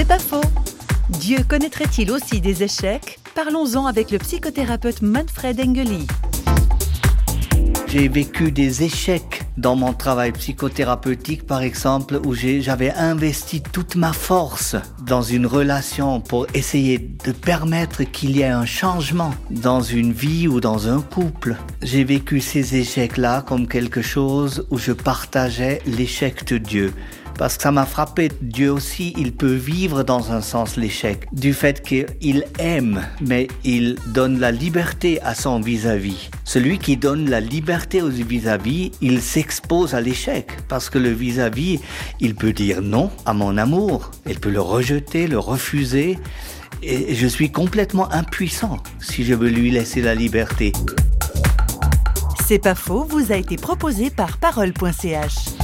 C'est pas faux. Dieu connaîtrait-il aussi des échecs? Parlons-en avec le psychothérapeute Manfred Engeli. J'ai vécu des échecs dans mon travail psychothérapeutique, par exemple, où j'avais investi toute ma force dans une relation pour essayer de permettre qu'il y ait un changement dans une vie ou dans un couple. J'ai vécu ces échecs-là comme quelque chose où je partageais l'échec de Dieu parce que ça m'a frappé. Dieu aussi, il peut vivre dans un sens l'échec, du fait qu'il aime, mais il donne la liberté à son vis-à-vis. Celui qui donne la liberté aux vis-à-vis, il s'expose à l'échec, parce que le vis-à-vis, il peut dire non à mon amour, il peut le rejeter, le refuser, et je suis complètement impuissant si je veux lui laisser la liberté. C'est pas faux, vous a été proposé par parole.ch.